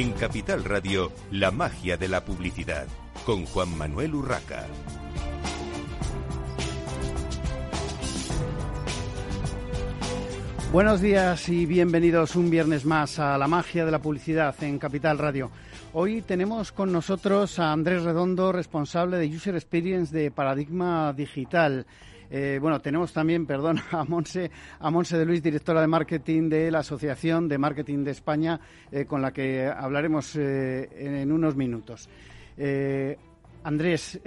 En Capital Radio, la magia de la publicidad, con Juan Manuel Urraca. Buenos días y bienvenidos un viernes más a la magia de la publicidad en Capital Radio. Hoy tenemos con nosotros a Andrés Redondo, responsable de User Experience de Paradigma Digital. Eh, bueno, tenemos también, perdón, a Monse, a Monse de Luis, directora de marketing de la Asociación de Marketing de España, eh, con la que hablaremos eh, en unos minutos. Andrés,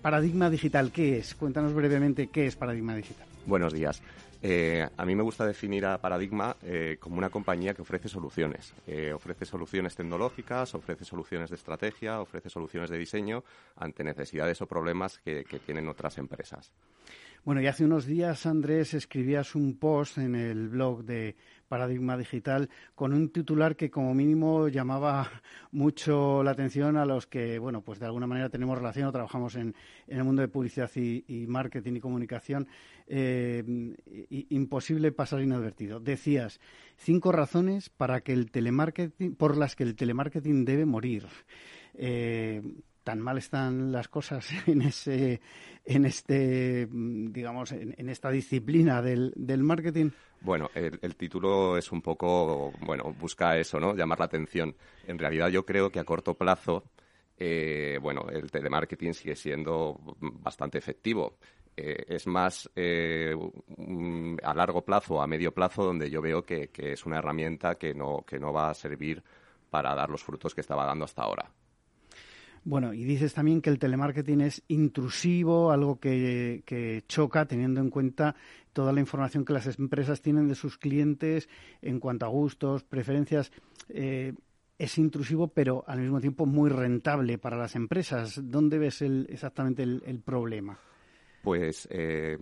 Paradigma Digital, ¿qué es? Cuéntanos brevemente qué es Paradigma Digital. Buenos días. Eh, a mí me gusta definir a Paradigma eh, como una compañía que ofrece soluciones. Eh, ofrece soluciones tecnológicas, ofrece soluciones de estrategia, ofrece soluciones de diseño ante necesidades o problemas que tienen otras empresas. Bueno, y hace unos días, Andrés, escribías un post en el blog de Paradigma Digital con un titular que como mínimo llamaba mucho la atención a los que, bueno, pues de alguna manera tenemos relación o trabajamos en, el mundo de publicidad y, marketing y comunicación. Eh, imposible pasar inadvertido. Decías, cinco razones para que el telemarketing, por las que el telemarketing debe morir. Eh, tan mal están las cosas en ese en este digamos en, esta disciplina del, marketing bueno el, título es un poco bueno busca eso no llamar la atención. En realidad yo creo que a corto plazo eh, bueno el telemarketing sigue siendo bastante efectivo. Eh, es más eh, a largo plazo a medio plazo donde yo veo que, que es una herramienta que no que no va a servir para dar los frutos que estaba dando hasta ahora bueno, y dices también que el telemarketing es intrusivo, algo que, choca teniendo en cuenta toda la información que las empresas tienen de sus clientes en cuanto a gustos, preferencias. Eh, es intrusivo, pero al mismo tiempo muy rentable para las empresas. ¿Dónde ves exactamente el, problema? Pues eh,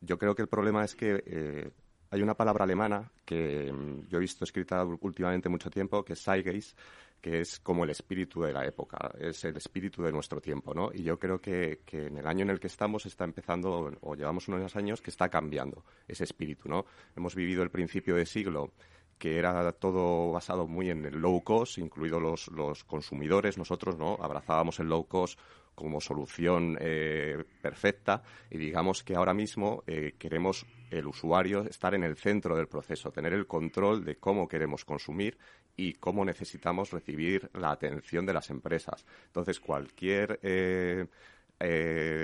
yo creo que el problema es que eh, hay una palabra alemana que mm, yo he visto escrita últimamente mucho tiempo, que es Zeitgeist, que es como el espíritu de la época, es el espíritu de nuestro tiempo, ¿no? Y yo creo que, en el año en el que estamos está empezando, o llevamos unos años, que está cambiando ese espíritu, ¿no? Hemos vivido el principio de siglo que era todo basado muy en el low cost, incluidos los, los consumidores, nosotros, ¿no? Abrazábamos el low cost como solución eh, perfecta y digamos que ahora mismo eh, queremos el usuario estar en el centro del proceso, tener el control de cómo queremos consumir y cómo necesitamos recibir la atención de las empresas. Entonces, cualquier, eh,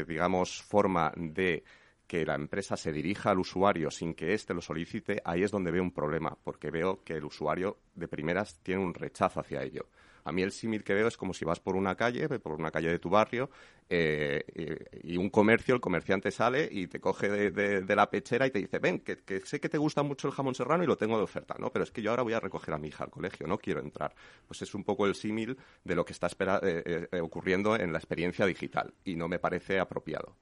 digamos, forma de que la empresa se dirija al usuario sin que éste lo solicite, ahí es donde veo un problema, porque veo que el usuario de primeras tiene un rechazo hacia ello. A mí el símil que veo es como si vas por una calle, por una calle de tu barrio, eh, y un comercio, el comerciante sale y te coge de, la pechera y te dice, ven, que, sé que te gusta mucho el jamón serrano y lo tengo de oferta, ¿no? Pero es que yo ahora voy a recoger a mi hija al colegio, no quiero entrar. Pues es un poco el símil de lo que está eh, eh, ocurriendo en la experiencia digital y no me parece apropiado.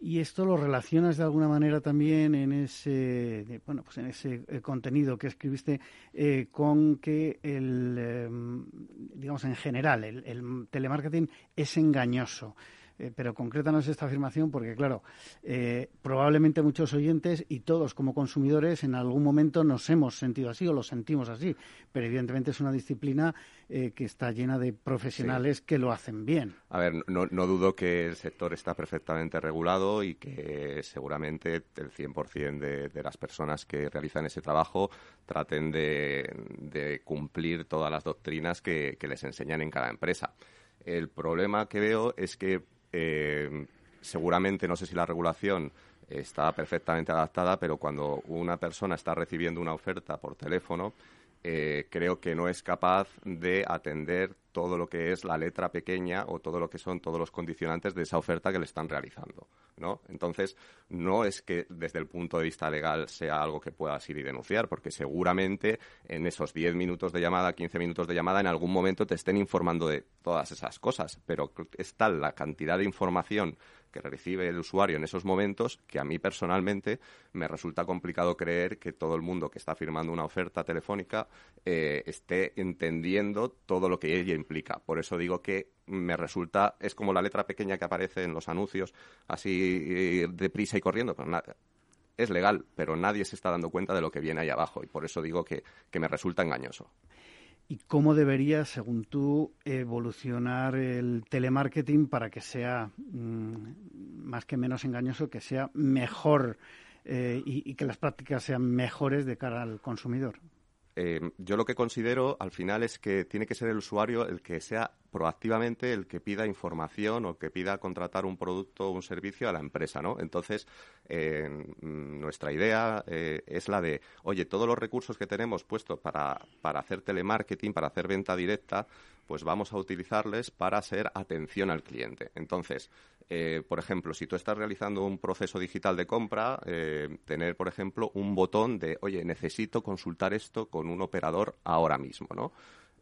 Y esto lo relacionas de alguna manera también en ese, bueno, pues en ese eh, contenido que escribiste eh, con que el, em, digamos en general, el telemarketing es engañoso. Eh, pero concrétanos esta afirmación porque, claro, eh, probablemente muchos oyentes y todos como consumidores en algún momento nos hemos sentido así o lo sentimos así, pero evidentemente es una disciplina eh, que está llena de profesionales que lo hacen bien. A ver, no, dudo que el sector está perfectamente regulado y que seguramente el 100% de, de las personas que realizan ese trabajo traten de, cumplir todas las doctrinas que les enseñan en cada empresa. El problema que veo es que eh, seguramente, no sé si la regulación está perfectamente adaptada, pero cuando una persona está recibiendo una oferta por teléfono, eh, creo que no es capaz de atender todo lo que es la letra pequeña o todo lo que son todos los condicionantes de esa oferta que le están realizando, ¿no? Entonces, no es que desde el punto de vista legal sea algo que puedas ir y denunciar, porque seguramente en esos 10 minutos de llamada, 15 minutos de llamada, en algún momento te estén informando de todas esas cosas, pero es tal la cantidad de información que recibe el usuario en esos momentos que a mí personalmente me resulta complicado creer que todo el mundo que está firmando una oferta telefónica eh, esté entendiendo todo lo que ella implica. Por eso digo que me resulta, es como la letra pequeña que aparece en los anuncios, así eh, deprisa y corriendo. es legal, pero nadie se está dando cuenta de lo que viene ahí abajo y por eso digo que me resulta engañoso. ¿Y cómo debería, según tú, evolucionar el telemarketing para que sea mm, más que menos engañoso, que sea mejor eh, y, que las prácticas sean mejores de cara al consumidor? Eh, yo lo que considero al final es que tiene que ser el usuario el que sea proactivamente el que pida información o que pida contratar un producto o un servicio a la empresa, ¿no? Entonces, eh, nuestra idea eh, es la de, oye, todos los recursos que tenemos puestos para, para hacer telemarketing, para hacer venta directa, pues vamos a utilizarles para hacer atención al cliente. Entonces, eh, por ejemplo, si tú estás realizando un proceso digital de compra, tener, por ejemplo, un botón de, oye, necesito consultar esto con un operador ahora mismo, ¿no?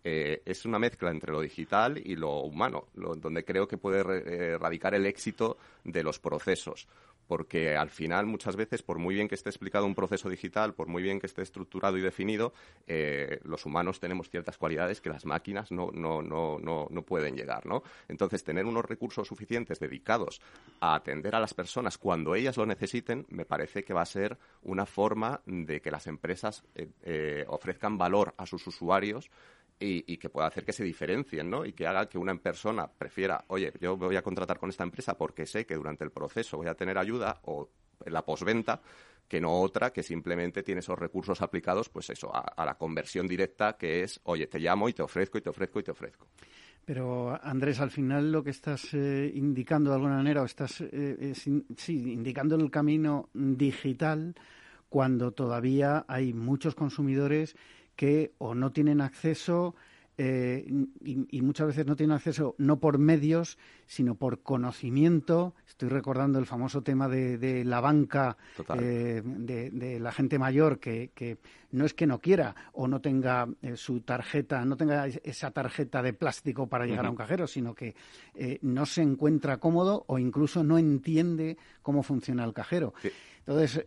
Eh, es una mezcla entre lo digital y lo humano, donde creo que puede eh, radicar el éxito de los procesos. Porque al final, muchas veces, por muy bien que esté explicado un proceso digital, por muy bien que esté estructurado y definido, eh, los humanos tenemos ciertas cualidades que las máquinas no, no, no, no, no pueden llegar. ¿no? Entonces, tener unos recursos suficientes dedicados a atender a las personas cuando ellas lo necesiten, me parece que va a ser una forma de que las empresas ofrezcan valor a sus usuarios y, que pueda hacer que se diferencien, ¿no? Y que haga que una persona prefiera, oye, yo voy a contratar con esta empresa porque sé que durante el proceso voy a tener ayuda o la posventa que no otra que simplemente tiene esos recursos aplicados, pues eso, a, la conversión directa que es, oye, te llamo y te ofrezco y te ofrezco y te ofrezco. Pero Andrés, al final lo que estás eh, indicando de alguna manera, o estás eh, sí, indicando el camino digital cuando todavía hay muchos consumidores que o no tienen acceso eh, y, muchas veces no tienen acceso no por medios, sino por conocimiento. Estoy recordando el famoso tema de, la banca, eh, de, la gente mayor que, no es que no quiera o no tenga eh, su tarjeta, no tenga esa tarjeta de plástico para llegar a un cajero, sino que no se encuentra cómodo o incluso no entiende cómo funciona el cajero. Entonces,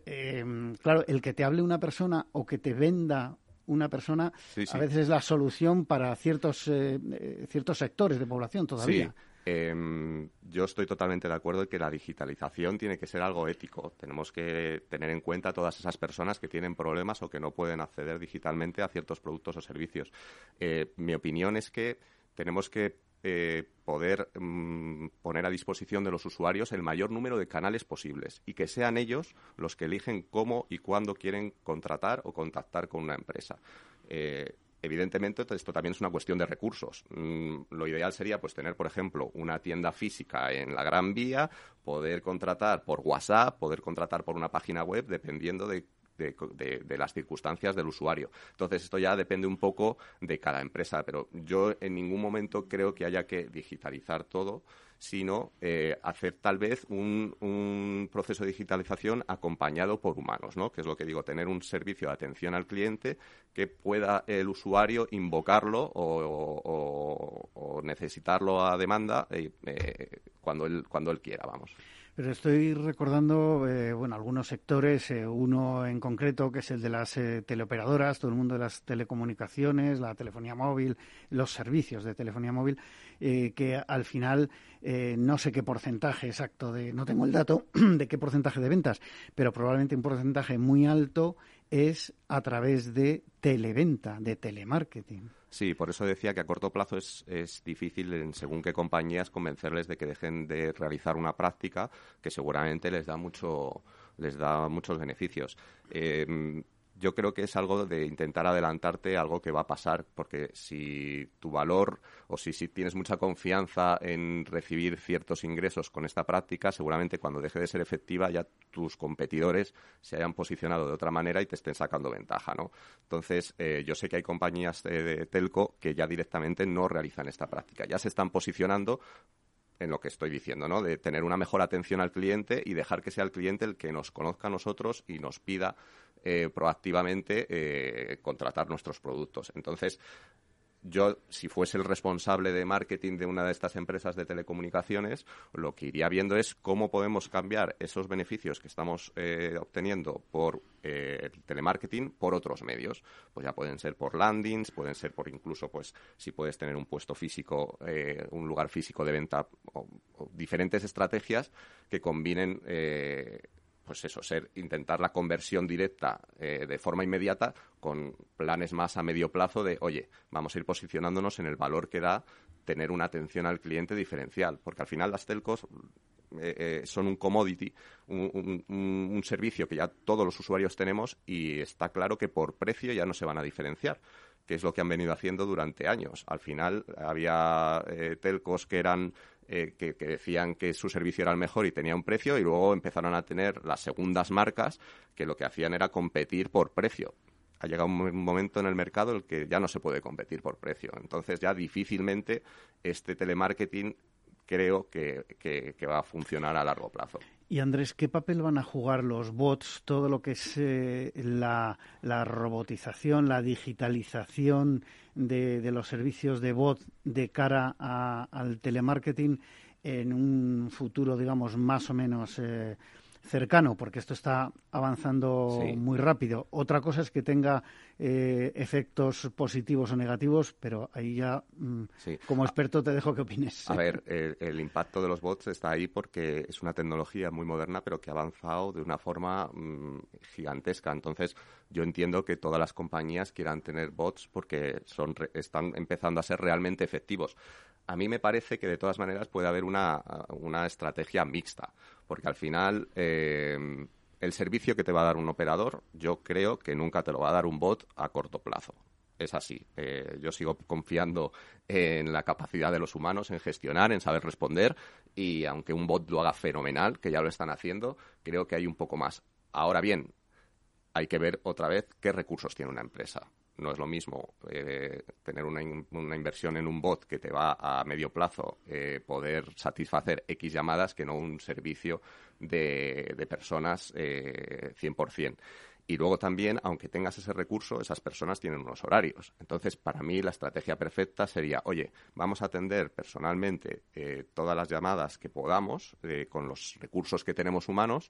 claro, el que te hable una persona o que te venda una persona a veces es la solución para ciertos, eh, eh, ciertos sectores de población todavía. Em, yo estoy totalmente de acuerdo en que la digitalización tiene que ser algo ético. Tenemos que tener en cuenta todas esas personas que tienen problemas o que no pueden acceder digitalmente a ciertos productos o servicios. Eh, mi opinión es que tenemos que eh, poder mm, poner a disposición de los usuarios el mayor número de canales posibles y que sean ellos los que eligen cómo y cuándo quieren contratar o contactar con una empresa. Eh, evidentemente, esto también es una cuestión de recursos. Mm, lo ideal sería pues tener, por ejemplo, una tienda física en la Gran Vía, poder contratar por WhatsApp, poder contratar por una página web, dependiendo de de, las circunstancias del usuario. Entonces, esto ya depende un poco de cada empresa, pero yo en ningún momento creo que haya que digitalizar todo sino eh, hacer tal vez un, proceso de digitalización acompañado por humanos, ¿no? que es lo que digo, tener un servicio de atención al cliente que pueda el usuario invocarlo o, necesitarlo a demanda eh, eh, cuando, él, cuando él quiera, vamos. Pero estoy recordando, eh, bueno, algunos sectores, eh, uno en concreto que es el de las eh, teleoperadoras, todo el mundo de las telecomunicaciones, la telefonía móvil, los servicios de telefonía móvil, que al final no sé qué porcentaje exacto de, no tengo el dato de qué porcentaje de ventas, pero probablemente un porcentaje muy alto es a través de televenta, de telemarketing. Sí, por eso decía que a corto plazo es, es difícil, en según qué compañías, convencerles de que dejen de realizar una práctica que seguramente les da mucho les da muchos beneficios. Eh, yo creo que es algo de intentar adelantarte algo que va a pasar, porque si tu valor o si, tienes mucha confianza en recibir ciertos ingresos con esta práctica, seguramente cuando deje de ser efectiva ya tus competidores se hayan posicionado de otra manera y te estén sacando ventaja, ¿no? Entonces, eh, yo sé que hay compañías de telco que ya directamente no realizan esta práctica, ya se están posicionando en lo que estoy diciendo, ¿no? De tener una mejor atención al cliente y dejar que sea el cliente el que nos conozca a nosotros y nos pida eh, proactivamente eh, contratar nuestros productos. Entonces, yo, si fuese el responsable de marketing de una de estas empresas de telecomunicaciones, lo que iría viendo es cómo podemos cambiar esos beneficios que estamos eh, obteniendo por el telemarketing por otros medios. Pues ya pueden ser por landings, pueden ser por incluso, pues, si puedes tener un puesto físico, un lugar físico de venta, o, diferentes estrategias que combinen pues eso, ser intentar la conversión directa eh, de forma inmediata con planes más a medio plazo de, oye, vamos a ir posicionándonos en el valor que da tener una atención al cliente diferencial, porque al final las telcos eh, eh, son un commodity, un, servicio que ya todos los usuarios tenemos y está claro que por precio ya no se van a diferenciar que es lo que han venido haciendo durante años. Al final había telcos que eran eh, que, decían que su servicio era el mejor y tenía un precio y luego empezaron a tener las segundas marcas que lo que hacían era competir por precio. Ha llegado un momento en el mercado en el que ya no se puede competir por precio. Entonces ya difícilmente este telemarketing creo que, va a funcionar a largo plazo. Y Andrés, ¿qué papel van a jugar los bots, todo lo que es eh, la, robotización, la digitalización de, los servicios de bot de cara al telemarketing en un futuro, digamos, más o menos eh, cercano, porque esto está avanzando muy rápido. Otra cosa es que tenga eh, efectos positivos o negativos, pero ahí ya, mm, como experto, te dejo que opines. A ver, el, impacto de los bots está ahí porque es una tecnología muy moderna, pero que ha avanzado de una forma mm, gigantesca. Entonces, yo entiendo que todas las compañías quieran tener bots porque son, están empezando a ser realmente efectivos. A mí me parece que de todas maneras puede haber una, una estrategia mixta, porque al final eh, el servicio que te va a dar un operador, yo creo que nunca te lo va a dar un bot a corto plazo. Es así. Eh, yo sigo confiando en la capacidad de los humanos en gestionar, en saber responder, y aunque un bot lo haga fenomenal, que ya lo están haciendo, creo que hay un poco más. Ahora bien, hay que ver otra vez qué recursos tiene una empresa. No es lo mismo eh, tener una, inversión en un bot que te va a medio plazo eh, poder satisfacer X llamadas que no un servicio de, de personas eh, 100%. Y luego también, aunque tengas ese recurso, esas personas tienen unos horarios. Entonces, para mí la estrategia perfecta sería, oye, vamos a atender personalmente eh, todas las llamadas que podamos con los recursos que tenemos humanos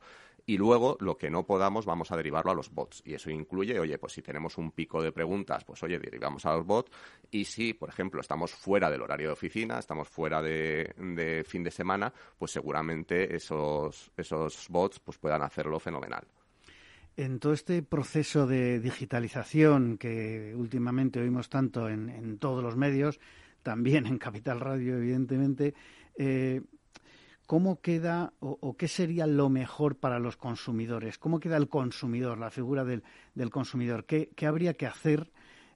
y luego lo que no podamos vamos a derivarlo a los bots. Y eso incluye, oye, pues si tenemos un pico de preguntas, pues oye, derivamos a los bots. Y si, por ejemplo, estamos fuera del horario de oficina, estamos fuera de, fin de semana, pues seguramente esos, esos bots pues puedan hacerlo fenomenal. En todo este proceso de digitalización que últimamente oímos tanto en, todos los medios, también en Capital Radio, evidentemente, eh, ¿cómo queda o, qué sería lo mejor para los consumidores? ¿Cómo queda el consumidor, la figura del, consumidor? ¿Qué, habría que hacer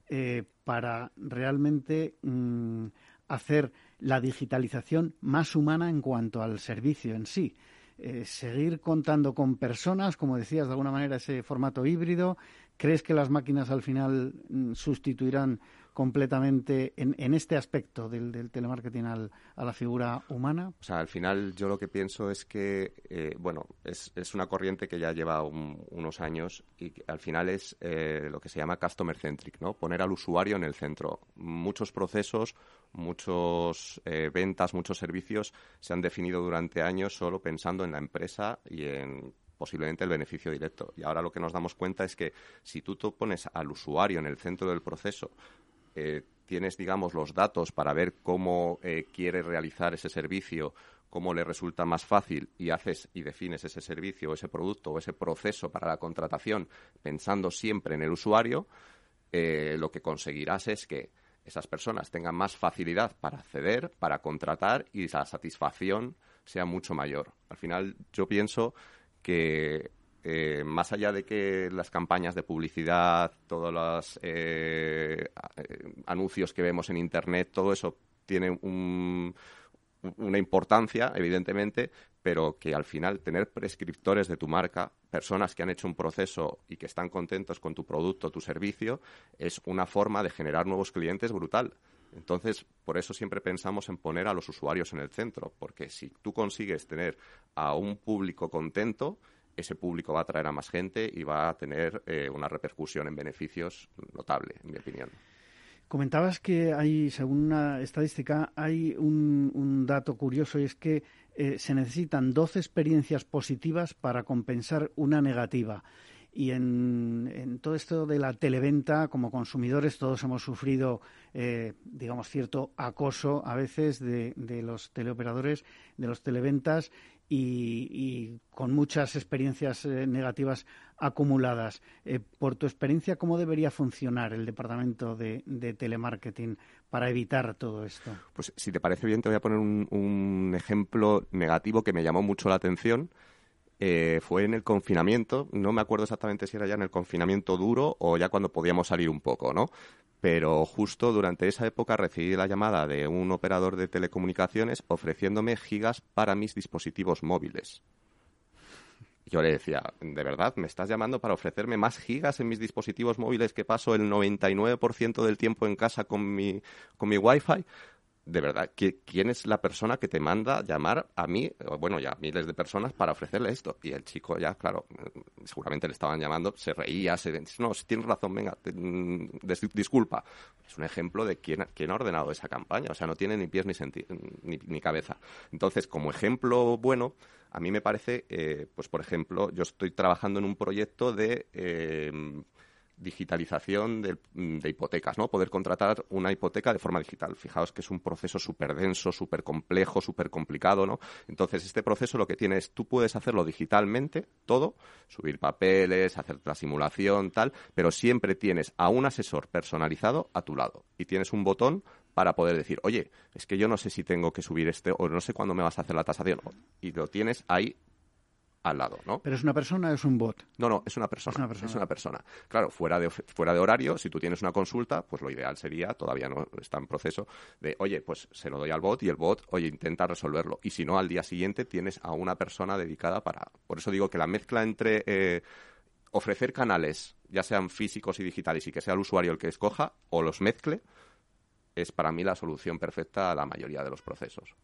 eh, para realmente mm, hacer la digitalización más humana en cuanto al servicio en sí? Eh, seguir contando con personas, como decías, de alguna manera ese formato híbrido. ¿Crees que las máquinas al final mm, sustituirán completamente en, este aspecto del, telemarketing a la figura humana? O sea, al final yo lo que pienso es que, eh, bueno, es, una corriente que ya lleva unos años y al final es eh, lo que se llama customer centric, ¿no? Poner al usuario en el centro. Muchos procesos, muchos eh, ventas, muchos servicios se han definido durante años solo pensando en la empresa y en posiblemente el beneficio directo. Y ahora lo que nos damos cuenta es que si tú pones al usuario en el centro del proceso, eh, tienes, digamos, los datos para ver cómo eh, quiere realizar ese servicio, cómo le resulta más fácil y haces y defines ese servicio ese producto o ese proceso para la contratación pensando siempre en el usuario, eh, lo que conseguirás es que esas personas tengan más facilidad para acceder, para contratar y la satisfacción sea mucho mayor. Al final yo pienso que eh, más allá de que las campañas de publicidad, todos los eh, anuncios que vemos en Internet, todo eso tiene una importancia, evidentemente, pero que al final tener prescriptores de tu marca, personas que han hecho un proceso y que están contentos con tu producto, tu servicio, es una forma de generar nuevos clientes brutal. Entonces, por eso siempre pensamos en poner a los usuarios en el centro, porque si tú consigues tener a un público contento, ese público va a atraer a más gente y va a tener eh, una repercusión en beneficios notable, en mi opinión. Comentabas que hay, según una estadística, hay un, dato curioso y es que eh, se necesitan 12 experiencias positivas para compensar una negativa. Y en, todo esto de la televenta, como consumidores, todos hemos sufrido, eh, digamos, cierto acoso a veces de, los teleoperadores, de los televentas, y, con muchas experiencias eh, negativas acumuladas. Eh, por tu experiencia, ¿cómo debería funcionar el departamento de, telemarketing para evitar todo esto? Pues si te parece bien, te voy a poner un, ejemplo negativo que me llamó mucho la atención. Eh, fue en el confinamiento, no me acuerdo exactamente si era ya en el confinamiento duro o ya cuando podíamos salir un poco, ¿no? pero justo durante esa época recibí la llamada de un operador de telecomunicaciones ofreciéndome gigas para mis dispositivos móviles. Yo le decía, ¿de verdad me estás llamando para ofrecerme más gigas en mis dispositivos móviles que paso el 99% del tiempo en casa con mi, con mi Wi-Fi? De verdad, ¿quién es la persona que te manda llamar a mí, bueno, ya miles de personas, para ofrecerle esto? Y el chico ya, claro, seguramente le estaban llamando, se reía, se no, si tienes razón, venga, mm, disculpa. Es un ejemplo de quién, quién, ha ordenado esa campaña, o sea, no tiene ni pies ni, ni, cabeza. Entonces, como ejemplo bueno, a mí me parece, eh, pues por ejemplo, yo estoy trabajando en un proyecto de... Eh, digitalización de, hipotecas, ¿no? Poder contratar una hipoteca de forma digital. Fijaos que es un proceso súper denso, súper complejo, súper complicado, ¿no? Entonces, este proceso lo que tiene es, tú puedes hacerlo digitalmente, todo, subir papeles, hacer la simulación, tal, pero siempre tienes a un asesor personalizado a tu lado y tienes un botón para poder decir, oye, es que yo no sé si tengo que subir este o no sé cuándo me vas a hacer la tasación. Y lo tienes ahí al lado, ¿no? ¿Pero es una persona o es un bot? No, no, es una persona. Es una persona. Claro, fuera de, fuera de horario, si tú tienes una consulta, pues lo ideal sería, todavía no está en proceso, de, oye, pues se lo doy al bot y el bot, oye, intenta resolverlo. Y si no, al día siguiente tienes a una persona dedicada para... Por eso digo que la mezcla entre eh, ofrecer canales, ya sean físicos y digitales, y que sea el usuario el que escoja, o los mezcle, es para mí la solución perfecta a la mayoría de los procesos.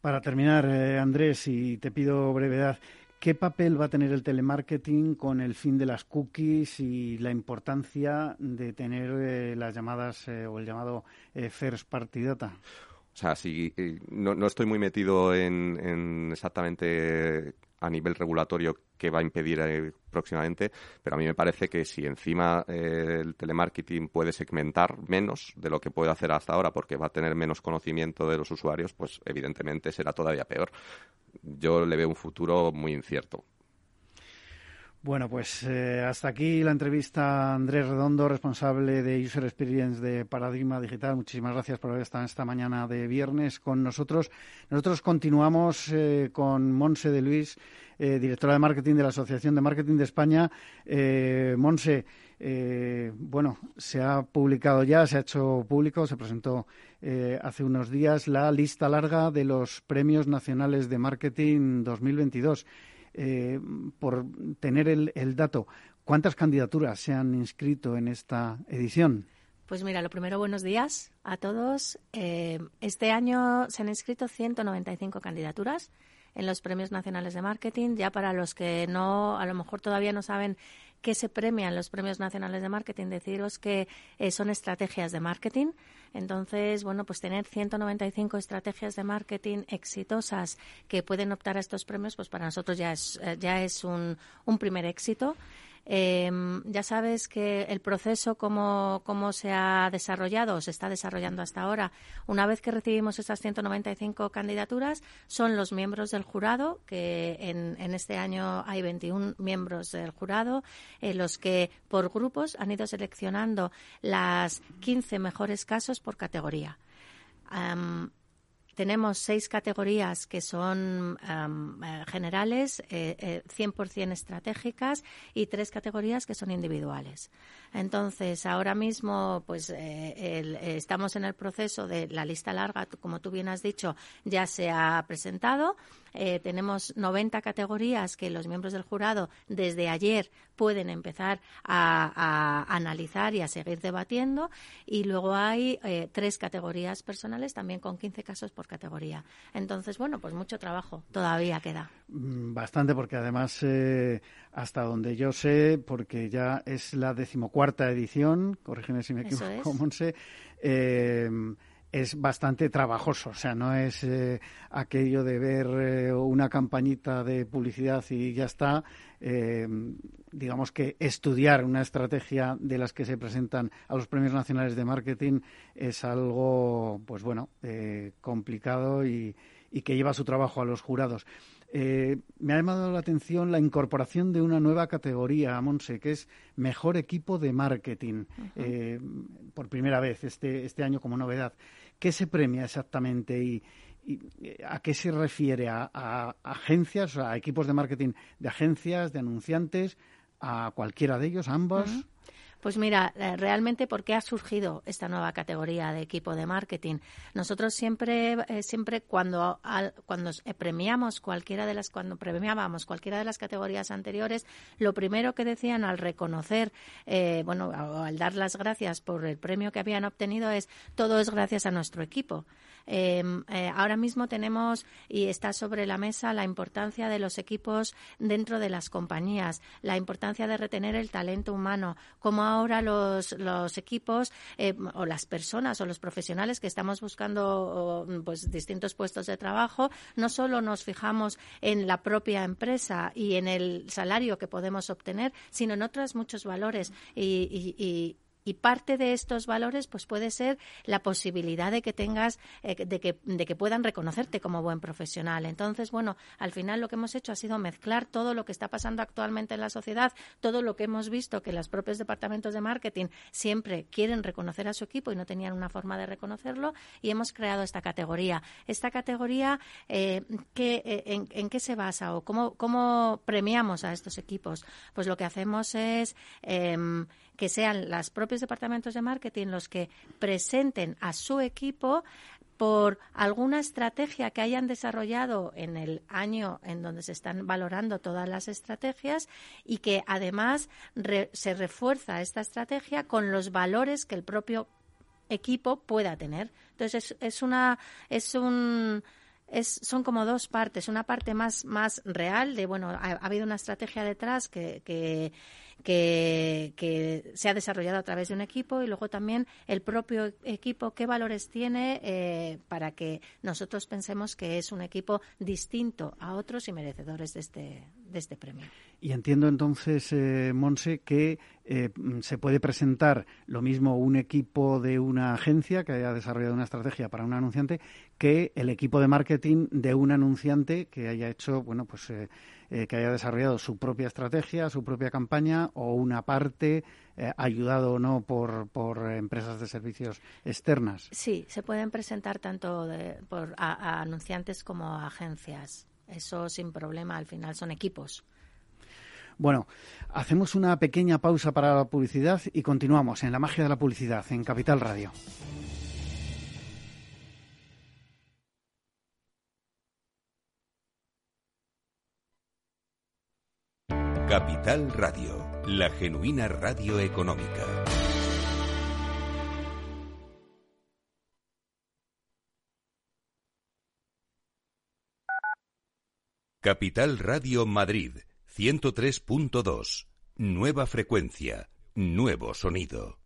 Para terminar, eh, Andrés, y te pido brevedad, ¿Qué papel va a tener el telemarketing con el fin de las cookies y la importancia de tener eh, las llamadas eh, o el llamado eh, first party data? O sea, si no, estoy muy metido en, exactamente a nivel regulatorio qué va a impedir próximamente, pero a mí me parece que si encima el telemarketing puede segmentar menos de lo que puede hacer hasta ahora porque va a tener menos conocimiento de los usuarios, pues evidentemente será todavía peor yo le veo un futuro muy incierto. Bueno, pues eh, hasta aquí la entrevista a Andrés Redondo, responsable de User Experience de Paradigma Digital. Muchísimas gracias por haber estado esta mañana de viernes con nosotros. Nosotros continuamos eh, con Monse de Luis, eh, directora de marketing de la Asociación de Marketing de España. Monse, bueno, se ha publicado ya, se ha hecho público, se presentó hace unos días la lista larga de los premios nacionales de marketing 2022. Eh, por tener el, dato, ¿cuántas candidaturas se han inscrito en esta edición? Pues mira, lo primero, buenos días a todos. Eh, este año se han inscrito 195 candidaturas en los premios nacionales de marketing. Ya para los que no, a lo mejor todavía no saben qué se premian los premios nacionales de marketing, deciros que eh, son estrategias de marketing. Entonces, bueno, pues tener 195 estrategias de marketing exitosas que pueden optar a estos premios, pues para nosotros ya es, eh, ya es un, un primer éxito. Em, ya sabes que el proceso, cómo, cómo se ha desarrollado, se está desarrollando hasta ahora. Una vez que recibimos esas 195 candidaturas, son los miembros del jurado, que en, en este año hay 21 miembros del jurado, eh, los que por grupos han ido seleccionando las 15 mejores casos por categoría. Tenemos seis categorías que son eh, generales, eh, 100% eh, estratégicas y tres categorías que son individuales. Entonces, ahora mismo, pues eh, estamos en el proceso de la lista larga, como tú bien has dicho, ya se ha presentado. Eh, tenemos 90 categorías que los miembros del jurado desde ayer pueden empezar a, analizar y a seguir debatiendo. Y luego hay eh, tres categorías personales también con 15 casos por categoría. Entonces, bueno, pues mucho trabajo todavía queda. Mm, bastante, porque además, eh, hasta donde yo sé, porque ya es la decimocuarta edición, corrígeme si me equivoco, Monse, eh, es bastante trabajoso. O sea, no es eh, aquello de ver eh, una campañita de publicidad y ya está. Eh, digamos que estudiar una estrategia de las que se presentan a los premios nacionales de marketing es algo, pues bueno, complicado y, y, que lleva su trabajo a los jurados. Eh, me ha llamado la atención la incorporación de una nueva categoría, Monse, que es Mejor Equipo de Marketing, eh, por primera vez este, este año como novedad. ¿Qué se premia exactamente y, a qué se refiere? ¿A, agencias, a equipos de marketing de agencias, de anunciantes, a cualquiera de ellos, ambos? Pues mira, eh, realmente, ¿por qué ha surgido esta nueva categoría de equipo de marketing? Nosotros siempre, eh, siempre cuando, cuando premiamos cualquiera de las, cuando premiábamos cualquiera de las categorías anteriores, lo primero que decían al reconocer, eh, bueno, al dar las gracias por el premio que habían obtenido es todo es gracias a nuestro equipo. Em, eh, ahora mismo tenemos y está sobre la mesa la importancia de los equipos dentro de las compañías, la importancia de retener el talento humano, como ahora los, los equipos eh, o las personas o los profesionales que estamos buscando pues distintos puestos de trabajo, no solo nos fijamos en la propia empresa y en el salario que podemos obtener, sino en otros muchos valores y y parte de estos valores pues puede ser la posibilidad de que tengas eh, de que de que puedan reconocerte como buen profesional. Entonces bueno al final lo que hemos hecho ha sido mezclar todo lo que está pasando actualmente en la sociedad todo lo que hemos visto que los propios departamentos de marketing siempre quieren reconocer a su equipo y no tenían una forma de reconocerlo y hemos creado esta categoría. Esta categoría eh, eh en, qué se basa o cómo, cómo premiamos a estos equipos pues lo que hacemos es em, que sean los propios departamentos de marketing los que presenten a su equipo por alguna estrategia que hayan desarrollado en el año en donde se están valorando todas las estrategias y que además se refuerza esta estrategia con los valores que el propio equipo pueda tener. Entonces es, es una es un es, son como dos partes. Una parte más, más real de, bueno, ha, ha habido una estrategia detrás que, que, que, se ha desarrollado a través de un equipo y luego también el propio equipo, qué valores tiene eh, para que nosotros pensemos que es un equipo distinto a otros y merecedores de este, de este premio. Y entiendo entonces, eh, Monse, que eh, se puede presentar lo mismo un equipo de una agencia que haya desarrollado una estrategia para un anunciante que el equipo de marketing de un anunciante que haya hecho, bueno, pues eh, eh, que haya desarrollado su propia estrategia, su propia campaña o una parte ayudado o no por, por empresas de servicios externas. Sí, se pueden presentar tanto por, a anunciantes como a agencias. Eso sin problema, al final son equipos. Bueno, hacemos una pequeña pausa para la publicidad y continuamos en la magia de la publicidad en Capital Radio. Capital Radio, la genuina radio económica. Capital Radio Madrid 103.2. Nueva frecuencia, nuevo sonido.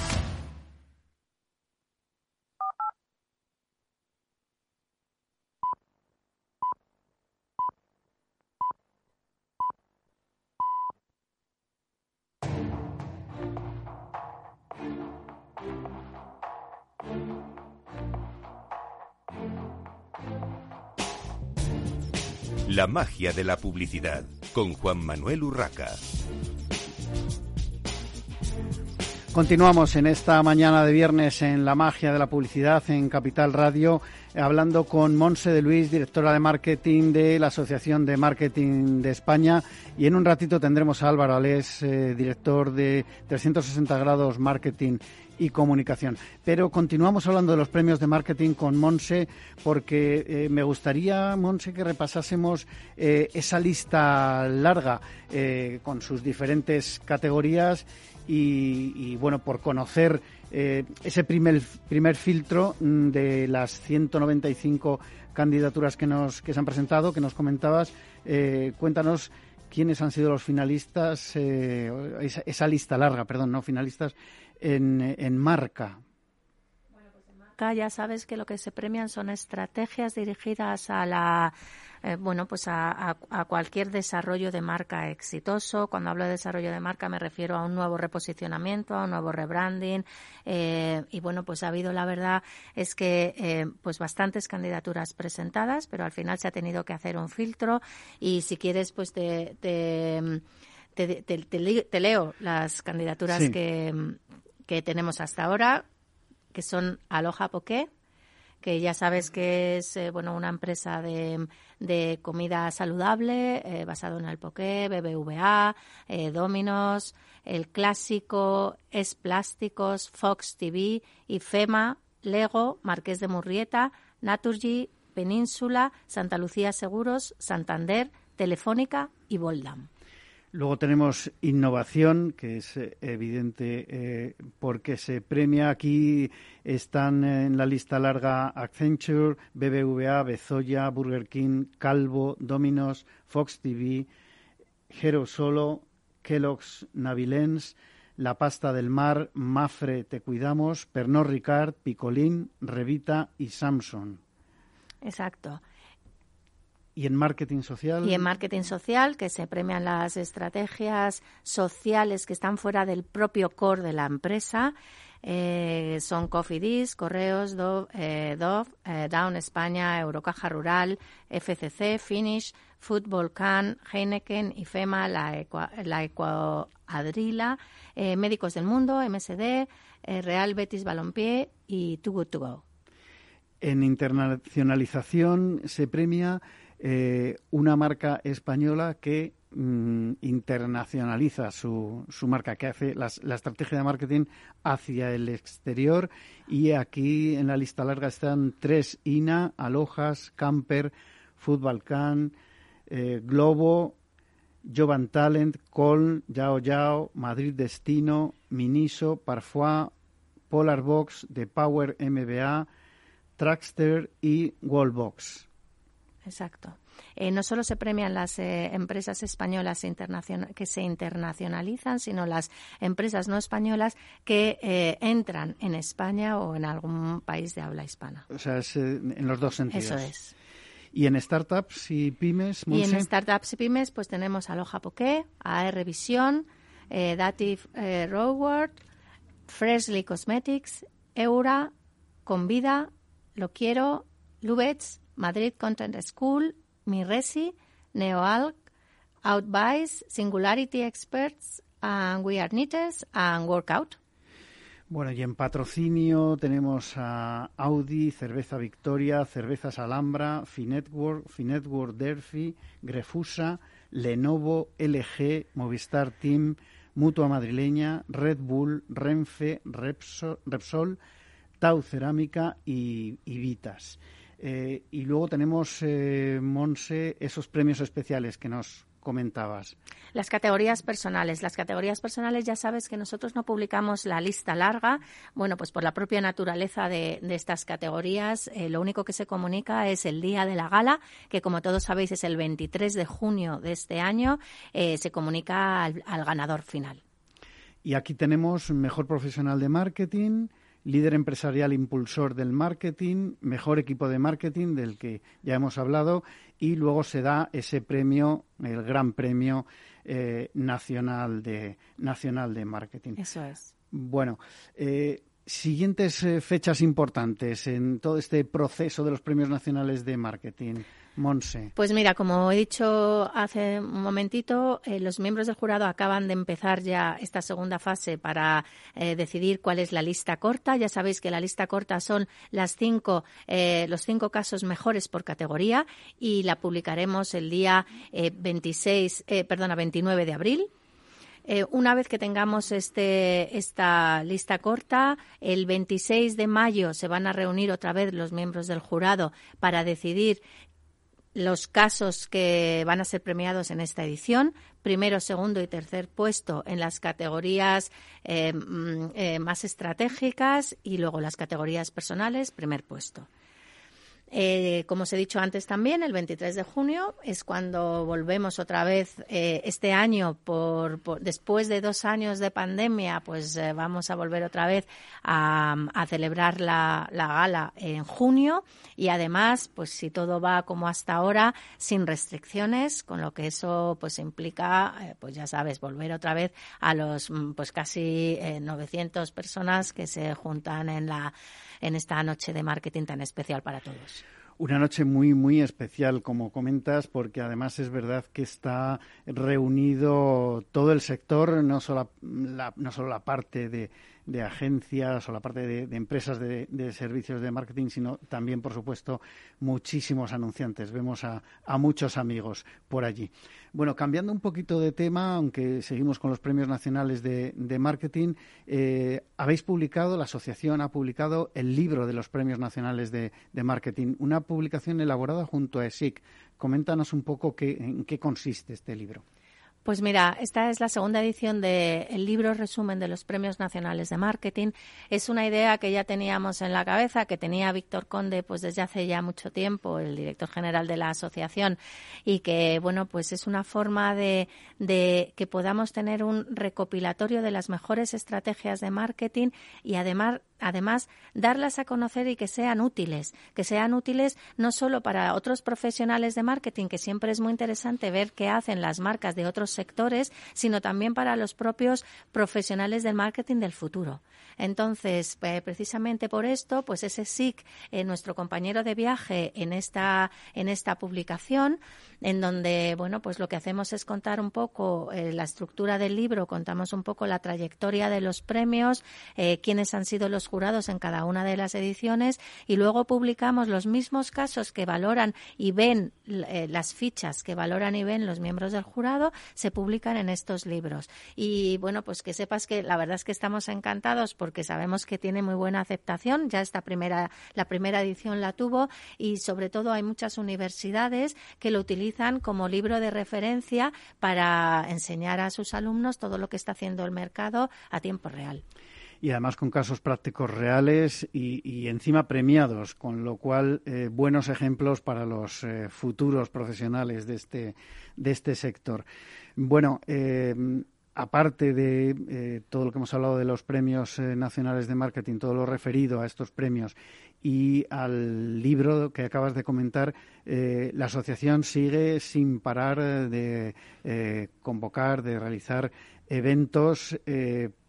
La magia de la publicidad con Juan Manuel Urraca. Continuamos en esta mañana de viernes en la magia de la publicidad en Capital Radio, hablando con Monse de Luis, directora de marketing de la Asociación de Marketing de España. Y en un ratito tendremos a Álvaro Alés, eh, director de 360 grados Marketing y Comunicación. Pero continuamos hablando de los premios de marketing con Monse, porque eh, me gustaría, Monse, que repasásemos eh, esa lista larga con sus diferentes categorías y, bueno, por conocer eh, ese primer, primer filtro mm, de las 195 candidaturas que, nos, que se han presentado, que nos comentabas, eh, cuéntanos quiénes han sido los finalistas, eh, esa, lista larga, perdón, no finalistas, en, en marca. Ya sabes que lo que se premian son estrategias dirigidas a la eh, bueno, pues a, cualquier desarrollo de marca exitoso. Cuando hablo de desarrollo de marca me refiero a un nuevo reposicionamiento, a un nuevo rebranding. Eh, y bueno, pues ha habido, la verdad, es que eh, pues bastantes candidaturas presentadas, pero al final se ha tenido que hacer un filtro. Y si quieres, pues te, te, te, leo las candidaturas que, que tenemos hasta ahora, que son Aloha Poké, que ya sabes que es eh, bueno una empresa de, de comida saludable eh, basado en el poké, BBVA, eh, Dominos, el clásico Es Plásticos, Fox TV, IFEMA, Lego, Marqués de Murrieta, Naturgy, Península, Santa Lucía Seguros, Santander, Telefónica y Voldam. Luego tenemos innovación, que es eh, evidente eh, porque se premia. Aquí están en la lista larga Accenture, BBVA, Bezoya, Burger King, Calvo, Domino's, Fox TV, Hero Solo, Kellogg's, Navilens, La Pasta del Mar, Mafre Te Cuidamos, Pernod Ricard, Picolín, Revita y Samsung. Exacto. ¿Y en marketing social? Y en marketing social, que se premian las estrategias sociales que están fuera del propio core de la empresa. Eh, son Cofidis, Correos, Dove, eh, eh, Down España, Eurocaja Rural, FCC, Finish, Football Can, Heineken, IFEMA, la, la Ecuadrila, Médicos del Mundo, MSD, Real Betis Balompié y Too Good To Go. En internacionalización se premia eh, una marca española que mm, internacionaliza su, su, marca, que hace la estrategia de marketing hacia el exterior. Y aquí en la lista larga están tres INA, Alojas, Camper, Football Can, eh, Globo, Jovan Talent, Coln, Yao Yao, Madrid Destino, Miniso, Parfois, Polar Box, The Power MBA, Trackster y Wallbox. Exacto. Eh, no solo se premian las eh, empresas españolas que se internacionalizan, sino las empresas no españolas que eh, entran en España o en algún país de habla hispana. O sea, es en los dos sentidos. Eso es. ¿Y en startups y pymes? Y en startups y pymes, pues tenemos Aloha Poké, AR Visión, Dative Roadward, Freshly Cosmetics, Eura, Convida, Lo Quiero, Lubets, Madrid Content School, Miresi, NeoAlg, Outbuys, Singularity Experts, and We Are Knitters, and Workout. Bueno, y en patrocinio tenemos a Audi, Cerveza Victoria, Cervezas Alhambra, Finetwork, Finetwork Derfi, Grefusa, Lenovo, LG, Movistar Team, Mutua Madrileña, Red Bull, Renfe, Repsol, Tau Cerámica y, y Vitas. Eh, y luego tenemos, eh, Monse, esos premios especiales que nos comentabas. Las categorías personales. Las categorías personales ya sabes que nosotros no publicamos la lista larga. Bueno, pues por la propia naturaleza de, estas categorías, eh, lo único que se comunica es el día de la gala, que como todos sabéis es el 23 de junio de este año. se comunica al ganador final. Y aquí tenemos mejor profesional de marketing, líder empresarial impulsor del marketing, mejor equipo de marketing del que ya hemos hablado y luego se da ese premio, el gran premio eh, nacional de nacional de marketing. Eso es. Bueno, eh, siguientes eh, fechas importantes en todo este proceso de los premios nacionales de marketing. Pues mira, como he dicho hace un momentito, eh, los miembros del jurado acaban de empezar ya esta segunda fase para eh, decidir cuál es la lista corta. Ya sabéis que la lista corta son las cinco, eh, los cinco casos mejores por categoría y la publicaremos el día 26, perdona, 29 de abril. una vez que tengamos este, esta lista corta, el 26 de mayo se van a reunir otra vez los miembros del jurado para decidir los casos que van a ser premiados en esta edición, primero, segundo y tercer puesto en las categorías eh, mm, eh, más estratégicas y luego las categorías personales, primer puesto. Eh, como os he dicho antes también, el 23 de junio es cuando volvemos otra vez eh, este año, por, después de dos años de pandemia, pues eh, vamos a volver otra vez a, celebrar la, gala en junio. Y además, pues si todo va como hasta ahora, sin restricciones, con lo que eso pues implica, pues ya sabes, volver otra vez a los mm, pues casi 900 personas que se juntan en la en esta noche de marketing tan especial para todos. Una noche muy, muy especial, como comentas, porque además es verdad que está reunido todo el sector, no solo la, no solo la parte de, de agencias o la parte de, empresas de, servicios de marketing, sino también, por supuesto, muchísimos anunciantes. Vemos a, muchos amigos por allí. Bueno, cambiando un poquito de tema, aunque seguimos con los premios nacionales de, marketing, eh, habéis publicado, la asociación ha publicado el libro de los premios nacionales de, marketing, una publicación elaborada junto a ESIC. Coméntanos un poco en qué consiste este libro. Pues mira, esta es la segunda edición del libro resumen de los Premios Nacionales de Marketing. Es una idea que ya teníamos en la cabeza, que tenía Víctor Conde pues desde hace ya mucho tiempo, el director general de la asociación, y que bueno, pues es una forma de, de que podamos tener un recopilatorio de las mejores estrategias de marketing y además además darlas a conocer y que sean útiles, que sean útiles no solo para otros profesionales de marketing, que siempre es muy interesante ver qué hacen las marcas de otros sectores, sino también para los propios profesionales del marketing del futuro. Entonces, eh, precisamente por esto, pues ese SIC, eh, nuestro compañero de viaje en esta, en esta publicación, en donde, bueno, pues lo que hacemos es contar un poco eh, la estructura del libro, contamos un poco la trayectoria de los premios, quiénes han sido los jurados en cada una de las ediciones y luego publicamos los mismos casos que valoran y ven las fichas que valoran y ven los miembros del jurado, se publican en estos libros. Y bueno, pues que sepas que la verdad es que estamos encantados porque sabemos que tiene muy buena aceptación. Ya esta primera, la primera edición la tuvo y sobre todo hay muchas universidades que lo utilizan como libro de referencia para enseñar a sus alumnos todo lo que está haciendo el mercado a tiempo real y además con casos prácticos reales y, encima premiados, con lo cual eh, buenos ejemplos para los eh, futuros profesionales de este, de este sector. Bueno, eh, aparte de todo lo que hemos hablado de los premios nacionales de marketing, todo lo referido a estos premios y al libro que acabas de comentar, la asociación sigue sin parar de convocar, de realizar eventos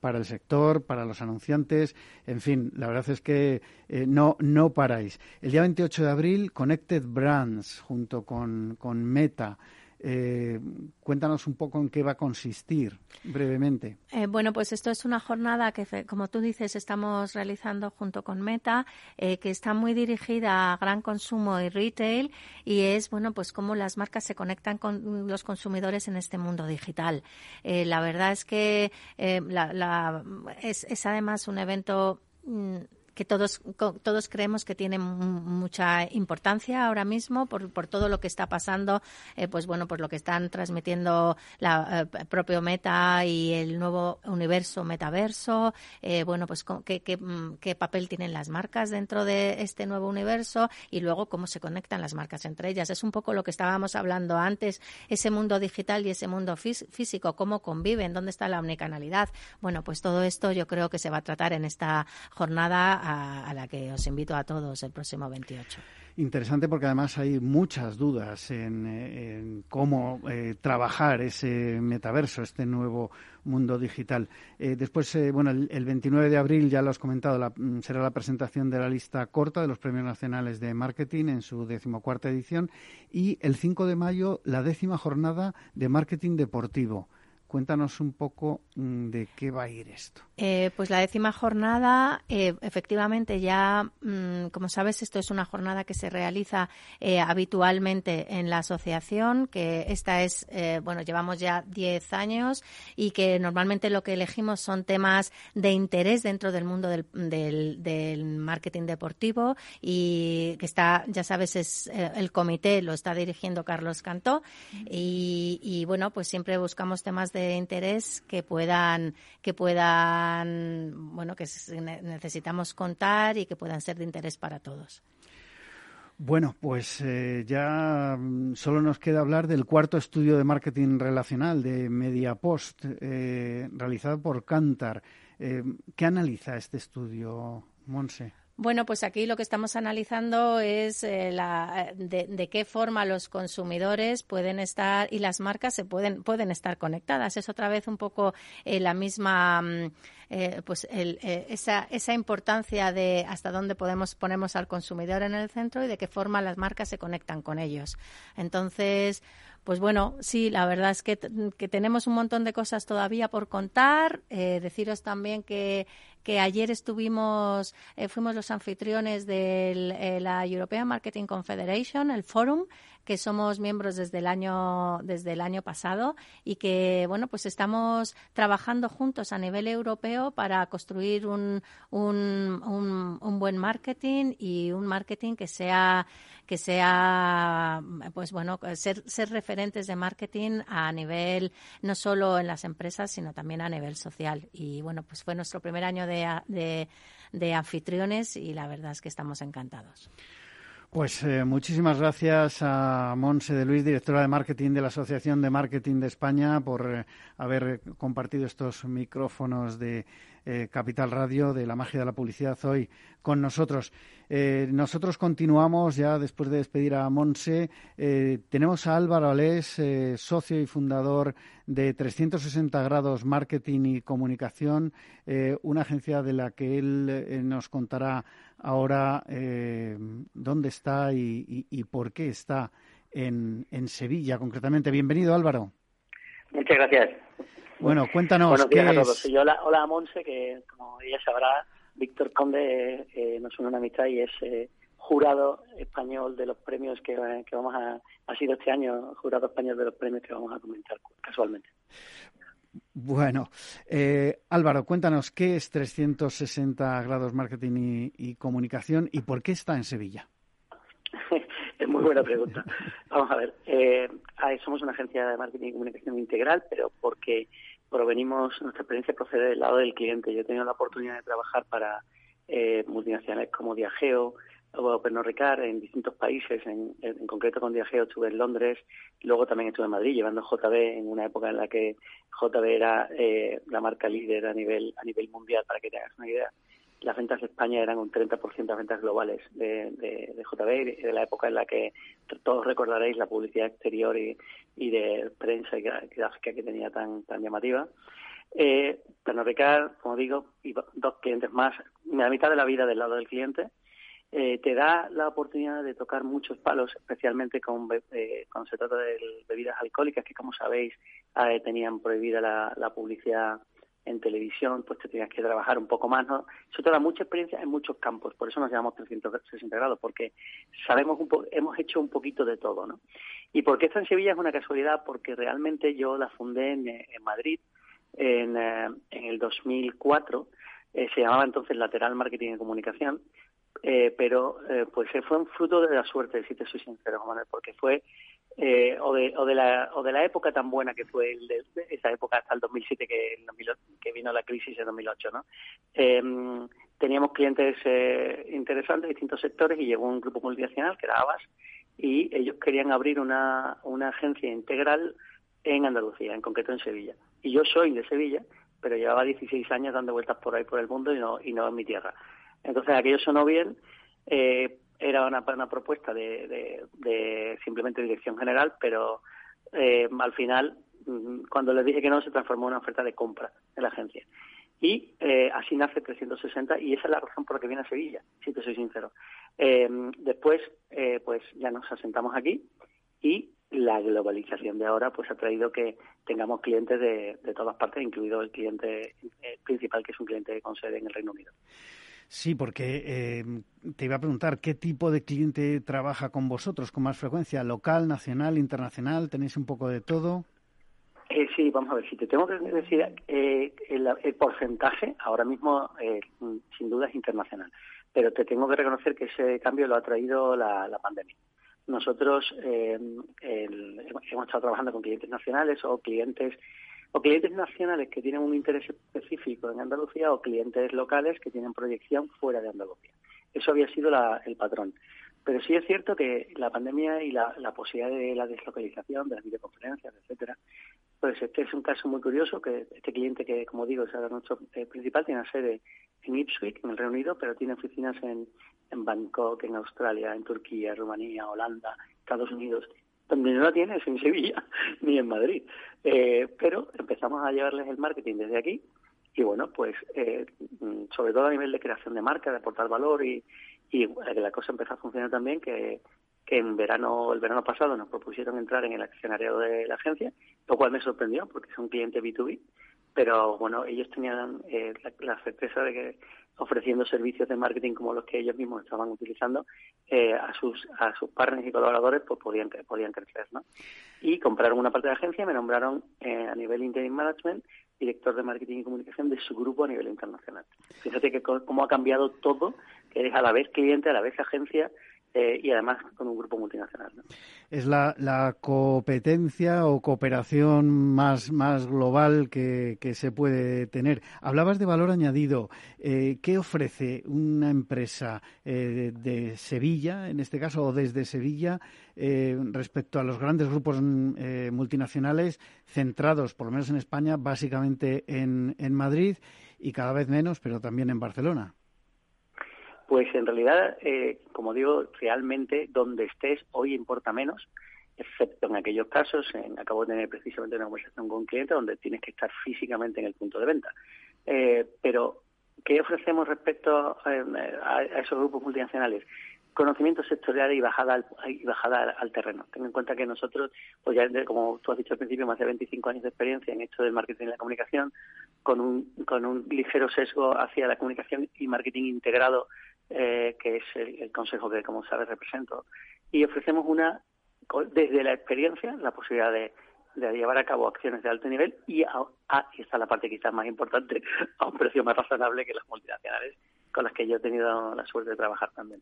para el sector, para los anunciantes, en fin, la verdad es que no, no paráis. El día 28 de abril, Connected Brands, junto con, con Meta, eh, cuéntanos un poco en qué va a consistir, brevemente. Eh, bueno, pues esto es una jornada que, como tú dices, estamos realizando junto con Meta, eh, que está muy dirigida a gran consumo y retail, y es, bueno, pues cómo las marcas se conectan con los consumidores en este mundo digital. la verdad es que es, es además un evento mm, que todos, todos creemos que tiene mucha importancia ahora mismo por, por todo lo que está pasando, eh, pues bueno, por lo que están transmitiendo la eh, propio Meta y el nuevo universo metaverso, eh, bueno, pues qué, qué, mm, qué, papel tienen las marcas dentro de este nuevo universo y luego cómo se conectan las marcas entre ellas. Es un poco lo que estábamos hablando antes, ese mundo digital y ese mundo físico, cómo conviven, dónde está la omnicanalidad. Bueno, pues todo esto yo creo que se va a tratar en esta jornada a, la que os invito a todos el próximo 28. interesante porque además hay muchas dudas en, cómo eh, trabajar ese metaverso, este nuevo mundo digital. Eh, después, eh, bueno, el, 29 de abril, ya lo has comentado, mm, será la presentación de la lista corta de los Premios Nacionales de Marketing en su decimocuarta edición y el 5 de mayo la décima jornada de marketing deportivo. Cuéntanos un poco mm, de qué va a ir esto. Eh, pues la décima jornada, eh, efectivamente, ya, mm, como sabes, esto es una jornada que se realiza eh, habitualmente en la asociación, que esta es, bueno, llevamos ya 10 años y que normalmente lo que elegimos son temas de interés dentro del mundo del, del marketing deportivo y que está, ya sabes, es el comité, lo está dirigiendo Carlos Cantó y, y bueno, pues siempre buscamos temas de de interés que puedan, que puedan, bueno, que necesitamos contar y que puedan ser de interés para todos. Bueno, pues eh, ya mm, solo nos queda hablar del cuarto estudio de marketing relacional de MediaPost, eh, realizado por Cantar. Eh, ¿Qué analiza este estudio, Monse? Bueno, pues aquí lo que estamos analizando es eh, la, de, qué forma los consumidores pueden estar y las marcas se pueden pueden estar conectadas. Es otra vez un poco eh, la misma mm, eh, pues esa, esa importancia de hasta dónde podemos ponemos al consumidor en el centro y de qué forma las marcas se conectan con ellos. Entonces, pues bueno, sí, la verdad es que, que tenemos un montón de cosas todavía por contar. deciros también que que ayer estuvimos, eh, fuimos los anfitriones de eh, la European Marketing Confederation, el Forum, que somos miembros desde el año desde el año pasado y que bueno pues estamos trabajando juntos a nivel europeo para construir un, un, un, buen marketing y un marketing que sea que sea pues bueno ser, ser referentes de marketing a nivel no solo en las empresas sino también a nivel social. Y bueno pues fue nuestro primer año de, de, anfitriones y la verdad es que estamos encantados. Pues eh, muchísimas gracias a Monse de Luis, directora de marketing de la Asociación de Marketing de España, por eh, haber compartido estos micrófonos de eh, Capital Radio, de la magia de la publicidad, hoy con nosotros. Eh, nosotros continuamos ya después de despedir a Monse. Eh, tenemos a Álvaro Alés, socio y fundador de 360 grados Marketing y Comunicación, una agencia de la que él nos contará ahora dónde está y, por qué está en, en Sevilla concretamente. Bienvenido, Álvaro. Muchas gracias. Bueno, cuéntanos. Buenos días a todos. hola, hola a Monse, que como ella sabrá, Víctor Conde eh, nos une una amistad y es eh, jurado español de los premios que, que vamos a. Ha sido este año jurado español de los premios que vamos a comentar casualmente. Bueno, eh, Álvaro, cuéntanos qué es 360 grados marketing y, y comunicación y por qué está en Sevilla. es muy buena pregunta. Vamos a ver, eh, somos una agencia de marketing y comunicación integral, pero porque provenimos, nuestra experiencia procede del lado del cliente. Yo he tenido la oportunidad de trabajar para eh, multinacionales como Diageo o Pernod Ricard en distintos países, en, concreto con Diageo estuve en Londres, luego también estuve en Madrid llevando JB en una época en la que JB era eh, la marca líder a nivel a nivel mundial, para que te hagas una idea las ventas de España eran un 30% de ventas globales de, de, de JB, de la época en la que todos recordaréis la publicidad exterior y, de prensa y gráfica que tenía tan, tan llamativa. Eh, Pernod como digo, dos clientes más, la mitad de la vida del lado del cliente, eh, te da la oportunidad de tocar muchos palos, especialmente con, eh, cuando se trata de bebidas alcohólicas, que como sabéis eh, tenían prohibida la publicidad en televisión, pues te tenías que trabajar un poco más, ¿no? Eso te da mucha experiencia en muchos campos, por eso nos llamamos 360 grados, porque sabemos un hemos hecho un poquito de todo, ¿no? Y por qué está en Sevilla es una casualidad, porque realmente yo la fundé en, en Madrid en, eh, en el 2004, eh, se llamaba entonces Lateral Marketing y Comunicación, eh, pero eh, pues fue un fruto de la suerte, si te soy sincero, Manuel, porque fue eh, o, de, o, de la, o de la época tan buena que fue el de, esa época hasta el 2007 que, que vino la crisis en 2008, ¿no? Eh, teníamos clientes eh, interesantes distintos sectores y llegó un grupo multinacional que era Abbas y ellos querían abrir una, una agencia integral en Andalucía, en concreto en Sevilla. Y yo soy de Sevilla, pero llevaba 16 años dando vueltas por ahí por el mundo y no, y no en mi tierra. Entonces aquello sonó bien. Eh, era una, una propuesta de, de, simplemente dirección general, pero eh, al final, mm, cuando les dije que no, se transformó en una oferta de compra de la agencia. Y eh, así nace 360 y esa es la razón por la que viene a Sevilla, si te soy sincero. Eh, después, pues ya nos asentamos aquí y la globalización de ahora pues ha traído que tengamos clientes de, de todas partes, incluido el cliente principal, que es un cliente con sede en el Reino Unido. Sí, porque te iba a preguntar, ¿qué tipo de cliente trabaja con vosotros con más frecuencia? ¿Local, nacional, internacional? ¿Tenéis un poco de todo? Eh, sí, vamos a ver, si te tengo que decir eh, el, porcentaje, ahora mismo eh, sin duda es internacional, pero te tengo que reconocer que ese cambio lo ha traído la, pandemia. Nosotros hemos estado trabajando con clientes nacionales o clientes o clientes nacionales que tienen un interés específico en Andalucía o clientes locales que tienen proyección fuera de Andalucía. Eso había sido el patrón. Pero sí es cierto que la pandemia y la, la posibilidad de la deslocalización, de las videoconferencias, etcétera, pues este es un caso muy curioso que este cliente que, como digo, es nuestro eh, principal, tiene sede en Ipswich, en el Reino Unido, pero tiene oficinas en, en Bangkok, en Australia, en Turquía, Rumanía, Holanda, Estados Unidos. Donde no la tiene es en Sevilla ni en Madrid. Eh, pero empezamos a llevarles el marketing desde aquí y bueno, pues eh, sobre todo a nivel de creación de marca, de aportar valor y, y la cosa empezó a funcionar también, que que en verano, el verano pasado nos propusieron entrar en el accionariado de la agencia, lo cual me sorprendió porque es un cliente B2B, pero bueno, ellos tenían eh, la, certeza de que ofreciendo servicios de marketing como los que ellos mismos estaban utilizando eh, a sus a sus partners y colaboradores pues podían podían crecer no y compraron una parte de la agencia me nombraron eh, a nivel interim management director de marketing y comunicación de su grupo a nivel internacional. Fíjate que cómo ha cambiado todo que eres a la vez cliente a la vez agencia eh, y además con un grupo multinacional. Es la, la, competencia o cooperación más, más global que, que, se puede tener. Hablabas de valor añadido. Eh, ¿Qué ofrece una empresa eh, de, Sevilla, en este caso, o desde Sevilla, respecto a los grandes grupos multinacionales centrados, por lo menos en España, básicamente en, en Madrid y cada vez menos, pero también en Barcelona? Pues en realidad, eh, como digo, realmente donde estés hoy importa menos, excepto en aquellos casos, en, acabo de tener precisamente una conversación con un cliente donde tienes que estar físicamente en el punto de venta. Eh, pero, ¿qué ofrecemos respecto eh, a, esos grupos multinacionales? conocimiento sectorial y bajada al, y bajada al, terreno. Ten en cuenta que nosotros, pues ya como tú has dicho al principio, más de 25 años de experiencia en esto del marketing y la comunicación, con un, con un ligero sesgo hacia la comunicación y marketing integrado eh, que es el, consejo que, como sabes, represento. Y ofrecemos una, desde la experiencia, la posibilidad de, llevar a cabo acciones de alto nivel y, a, y está la parte quizás más importante, a un precio más razonable que las multinacionales con las que yo he tenido la suerte de trabajar también.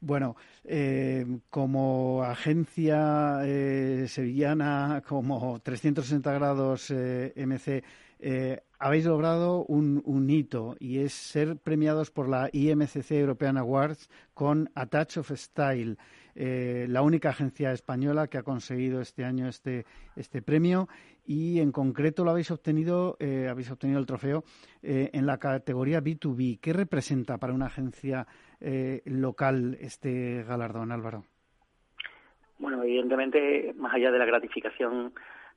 Bueno, eh, como agencia eh, sevillana, como 360 grados eh, MC, habéis logrado un, un, hito y es ser premiados por la IMCC European Awards con A Touch of Style, la única agencia española que ha conseguido este año este, este premio y en concreto lo habéis obtenido, habéis obtenido el trofeo en la categoría B2B. ¿Qué representa para una agencia eh, local este galardón, Álvaro? Bueno, evidentemente, más allá de la gratificación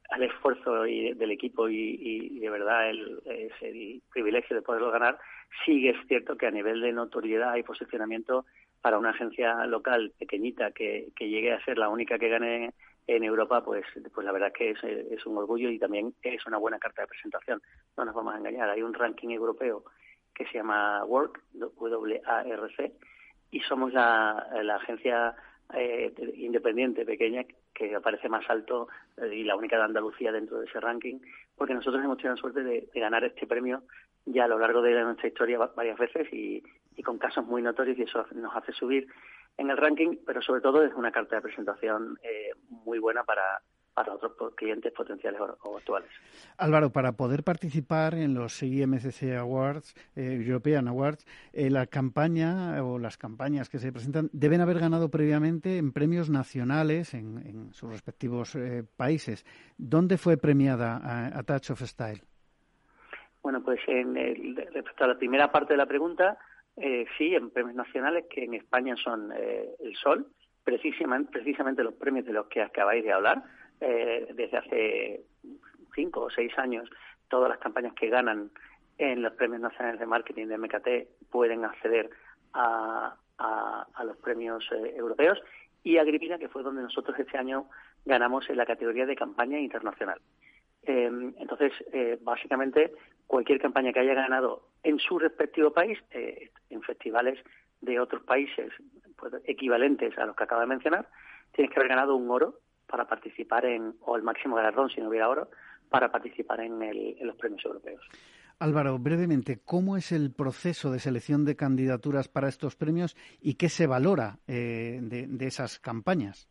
al esfuerzo y del equipo y, de verdad el, el, privilegio de poderlo ganar, sí es cierto que a nivel de notoriedad y posicionamiento para una agencia local pequeñita que, llegue a ser la única que gane en Europa, pues, pues la verdad que es, es un orgullo y también es una buena carta de presentación. No nos vamos a engañar, hay un ranking europeo que se llama W-A-R-C, y somos la, agencia eh, independiente pequeña que aparece más alto eh, y la única de Andalucía dentro de ese ranking, porque nosotros hemos tenido la suerte de, ganar este premio ya a lo largo de nuestra historia varias veces y, con casos muy notorios y eso nos hace subir en el ranking, pero sobre todo es una carta de presentación eh, muy buena para, para otros clientes potenciales o, actuales. Álvaro, para poder participar en los IMCC Awards, eh, European Awards, eh, la campaña o las campañas que se presentan deben haber ganado previamente en premios nacionales en, sus respectivos eh, países. ¿Dónde fue premiada a, Touch of Style? Bueno, pues en respecto a la primera parte de la pregunta, eh, sí, en premios nacionales que en España son eh, el Sol, precisamente, precisamente los premios de los que acabáis de hablar, eh, desde hace cinco o seis años, todas las campañas que ganan en los premios nacionales de marketing de MKT pueden acceder a, a, los premios europeos y Agripina, que fue donde nosotros este año ganamos en la categoría de campaña internacional. Eh, entonces, eh, básicamente, cualquier campaña que haya ganado en su respectivo país, eh, en festivales de otros países pues, equivalentes a los que acabo de mencionar, tienes que haber ganado un oro para participar en, o el máximo galardón si no hubiera oro, para participar en, los premios europeos. Álvaro, brevemente, ¿cómo es el proceso de selección de candidaturas para estos premios y qué se valora de, esas campañas?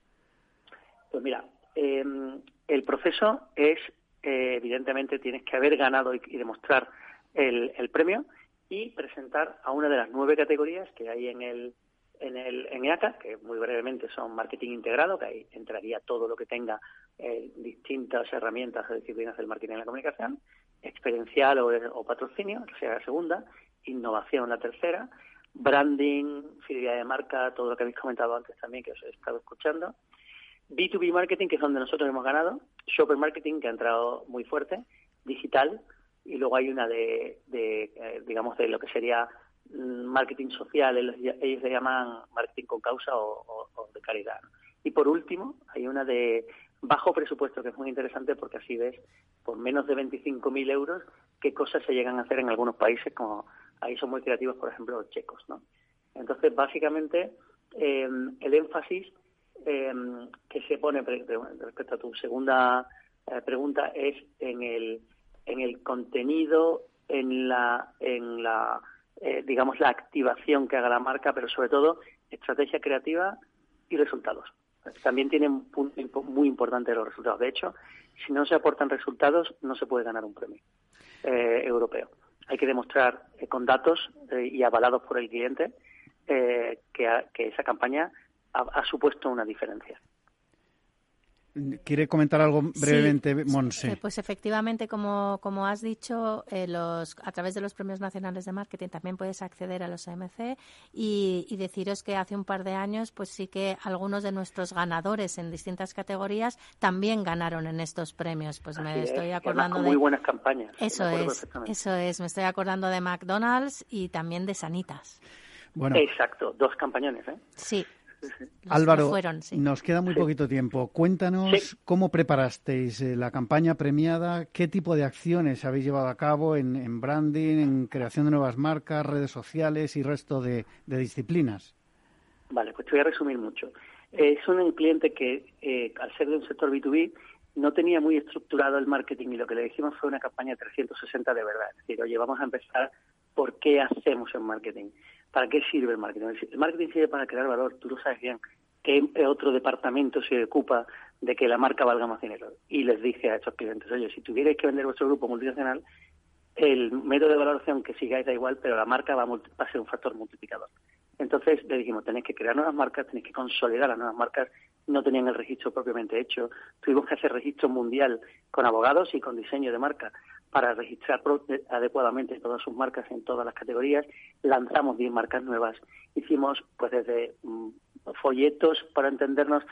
Pues mira, el proceso es eh, evidentemente tienes que haber ganado y, demostrar el, premio y presentar a una de las nueve categorías que hay en el en el en EACA, que muy brevemente son marketing integrado, que ahí entraría todo lo que tenga eh, distintas herramientas o disciplinas del marketing en la comunicación, experiencial o, patrocinio, que sea la segunda, innovación la tercera, branding, fidelidad de marca, todo lo que habéis comentado antes también, que os he estado escuchando, B2B marketing, que es donde nosotros hemos ganado, shopper marketing, que ha entrado muy fuerte, digital, y luego hay una de, eh, digamos, de lo que sería marketing social, ellos, le llaman marketing con causa o, de caridad. Y por último, hay una de bajo presupuesto, que es muy interesante porque así ves, por menos de 25.000 euros, qué cosas se llegan a hacer en algunos países, como ahí son muy creativos, por ejemplo, los checos, ¿no? Entonces, básicamente, eh, el énfasis Em, que se pone respecto a tu segunda eh, pregunta es en el en el contenido, en la en la eh, digamos la activación que haga la marca, pero sobre todo estrategia creativa y resultados. También tiene un punto muy importante los resultados. De hecho, si no se aportan resultados, no se puede ganar un premio eh, europeo. Hay que demostrar con datos y avalados por el cliente que, que esa campaña ha, supuesto una diferencia. ¿Quiere comentar algo brevemente, Monse? Eh, pues efectivamente, como, como has dicho, eh, los, a través de los premios nacionales de marketing también puedes acceder a los AMC y, deciros que hace un par de años, pues sí que algunos de nuestros ganadores en distintas categorías también ganaron en estos premios. Pues me estoy acordando de muy buenas campañas. Eso es, eso es. Me estoy acordando de McDonald's y también de Sanitas. Bueno. Exacto, dos campañones, ¿eh? Sí. Álvaro, nos queda muy poquito tiempo. Cuéntanos cómo preparasteis eh, la campaña premiada, qué tipo de acciones habéis llevado a cabo en, branding, en creación de nuevas marcas, redes sociales y resto de, disciplinas. Vale, pues te voy a resumir mucho. es un cliente que, eh, al ser de un sector B2B, no tenía muy estructurado el marketing y lo que le dijimos fue una campaña 360 de verdad. Es decir, oye, vamos a empezar por qué hacemos el marketing. ¿Para qué sirve el marketing? El marketing sirve para crear valor, tú lo sabes bien. ¿Qué otro departamento se ocupa de que la marca valga más dinero? Y les dije a estos clientes, oye, si tuvierais que vender vuestro grupo multinacional, el método de valoración que sigáis da igual, pero la marca va a, va a ser un factor multiplicador. Entonces le dijimos, tenéis que crear nuevas marcas, tenéis que consolidar las nuevas marcas. No tenían el registro propiamente hecho. Tuvimos que hacer registro mundial con abogados y con diseño de marca para registrar adecuadamente todas sus marcas en todas las categorías. Lanzamos 10 marcas nuevas. Hicimos, pues, desde mm, folletos para entendernos,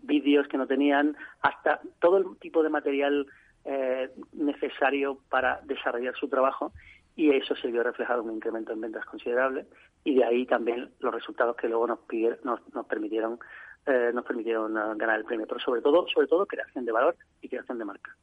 vídeos que no tenían, hasta todo el tipo de material eh, necesario para desarrollar su trabajo y eso se vio reflejado en un incremento en ventas considerable y de ahí también los resultados que luego nos, nos, permitieron eh, nos permitieron ganar el premio pero sobre todo sobre todo creación de valor y creación de marca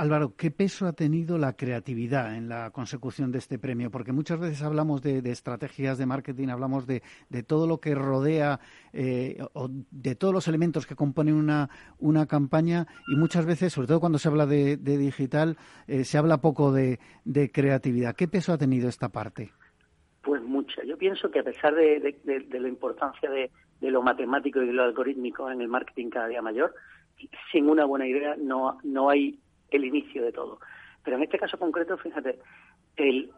Álvaro, ¿qué peso ha tenido la creatividad en la consecución de este premio? Porque muchas veces hablamos de, estrategias de marketing, hablamos de, todo lo que rodea eh, o de todos los elementos que componen una, campaña y muchas veces, sobre todo cuando se habla de, digital, eh, se habla poco de, creatividad. ¿Qué peso ha tenido esta parte? Pues mucha. Yo pienso que a pesar de, la importancia de, lo matemático y lo algorítmico en el marketing cada día mayor, sin una buena idea no, no hay el inicio de todo. Pero en este caso concreto, fíjate, el,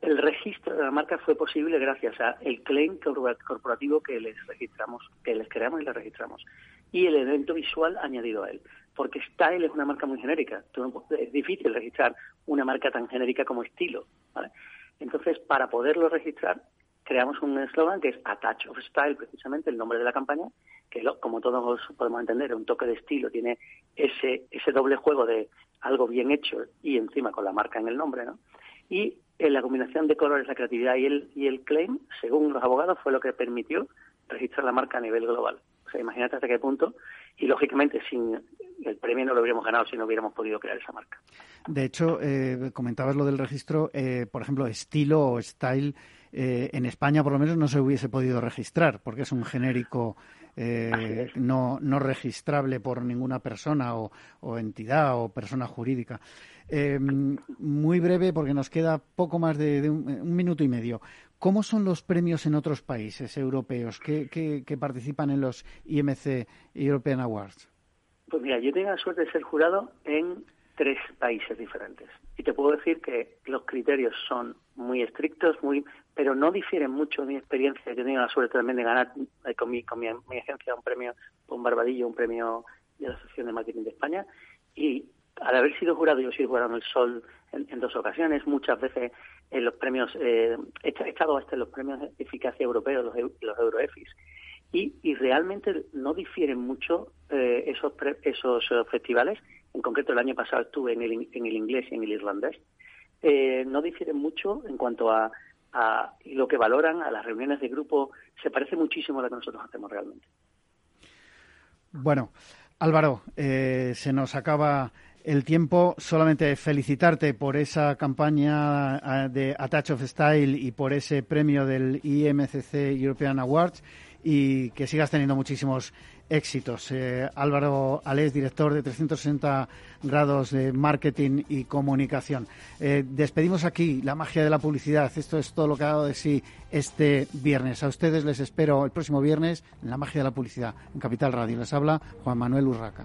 registro de la marca fue posible gracias a el claim corporativo que les registramos, que les creamos y les registramos, y el evento visual añadido a él. Porque Style es una marca muy genérica. Es difícil registrar una marca tan genérica como estilo. Entonces, para poderlo registrar, creamos un eslogan que es Attach of Style, precisamente el nombre de la campaña, que como todos podemos entender, un toque de estilo, tiene ese, ese doble juego de algo bien hecho y encima con la marca en el nombre, ¿no? Y en la combinación de colores, la creatividad y el, y el claim, según los abogados, fue lo que permitió registrar la marca a nivel global. O sea, imagínate hasta qué punto. Y lógicamente, sin el premio no lo habríamos ganado si no hubiéramos podido crear esa marca. De hecho, eh, comentabas lo del registro, eh, por ejemplo, estilo o style, eh, en España por lo menos no se hubiese podido registrar, porque es un genérico eh, no, no registrable por ninguna persona o, entidad o persona jurídica. Eh, muy breve, porque nos queda poco más de, un, minuto y medio. ¿Cómo son los premios en otros países europeos que, que, participan en los IMC European Awards? Pues mira, yo tengo la suerte de ser jurado en tres países diferentes. Y te puedo decir que los criterios son muy estrictos, muy pero no difieren mucho de mi experiencia. Yo he tenido la suerte también de ganar eh, con, mi, con mi, agencia un premio, un Barbadillo, un premio de la Asociación de Marketing de España. Y al haber sido jurado, yo he sido jurado en el Sol en, dos ocasiones, muchas veces en los premios, eh, he estado hasta en los premios de eficacia europeos, los, los Euroefis. Y, y realmente no difieren mucho eh, esos, esos festivales. En concreto, el año pasado estuve en el, en el inglés y en el irlandés. Eh, no difieren mucho en cuanto a y lo que valoran a las reuniones de grupo se parece muchísimo a lo que nosotros hacemos realmente. Bueno, Álvaro, eh, se nos acaba el tiempo. Solamente felicitarte por esa campaña de Attach of Style y por ese premio del IMCC European Awards y que sigas teniendo muchísimos éxitos. Eh, Álvaro Alés, director de 360 grados de marketing y comunicación. Eh, despedimos aquí la magia de la publicidad. Esto es todo lo que ha dado de sí este viernes. A ustedes les espero el próximo viernes en la magia de la publicidad en Capital Radio. Les habla Juan Manuel Urraca.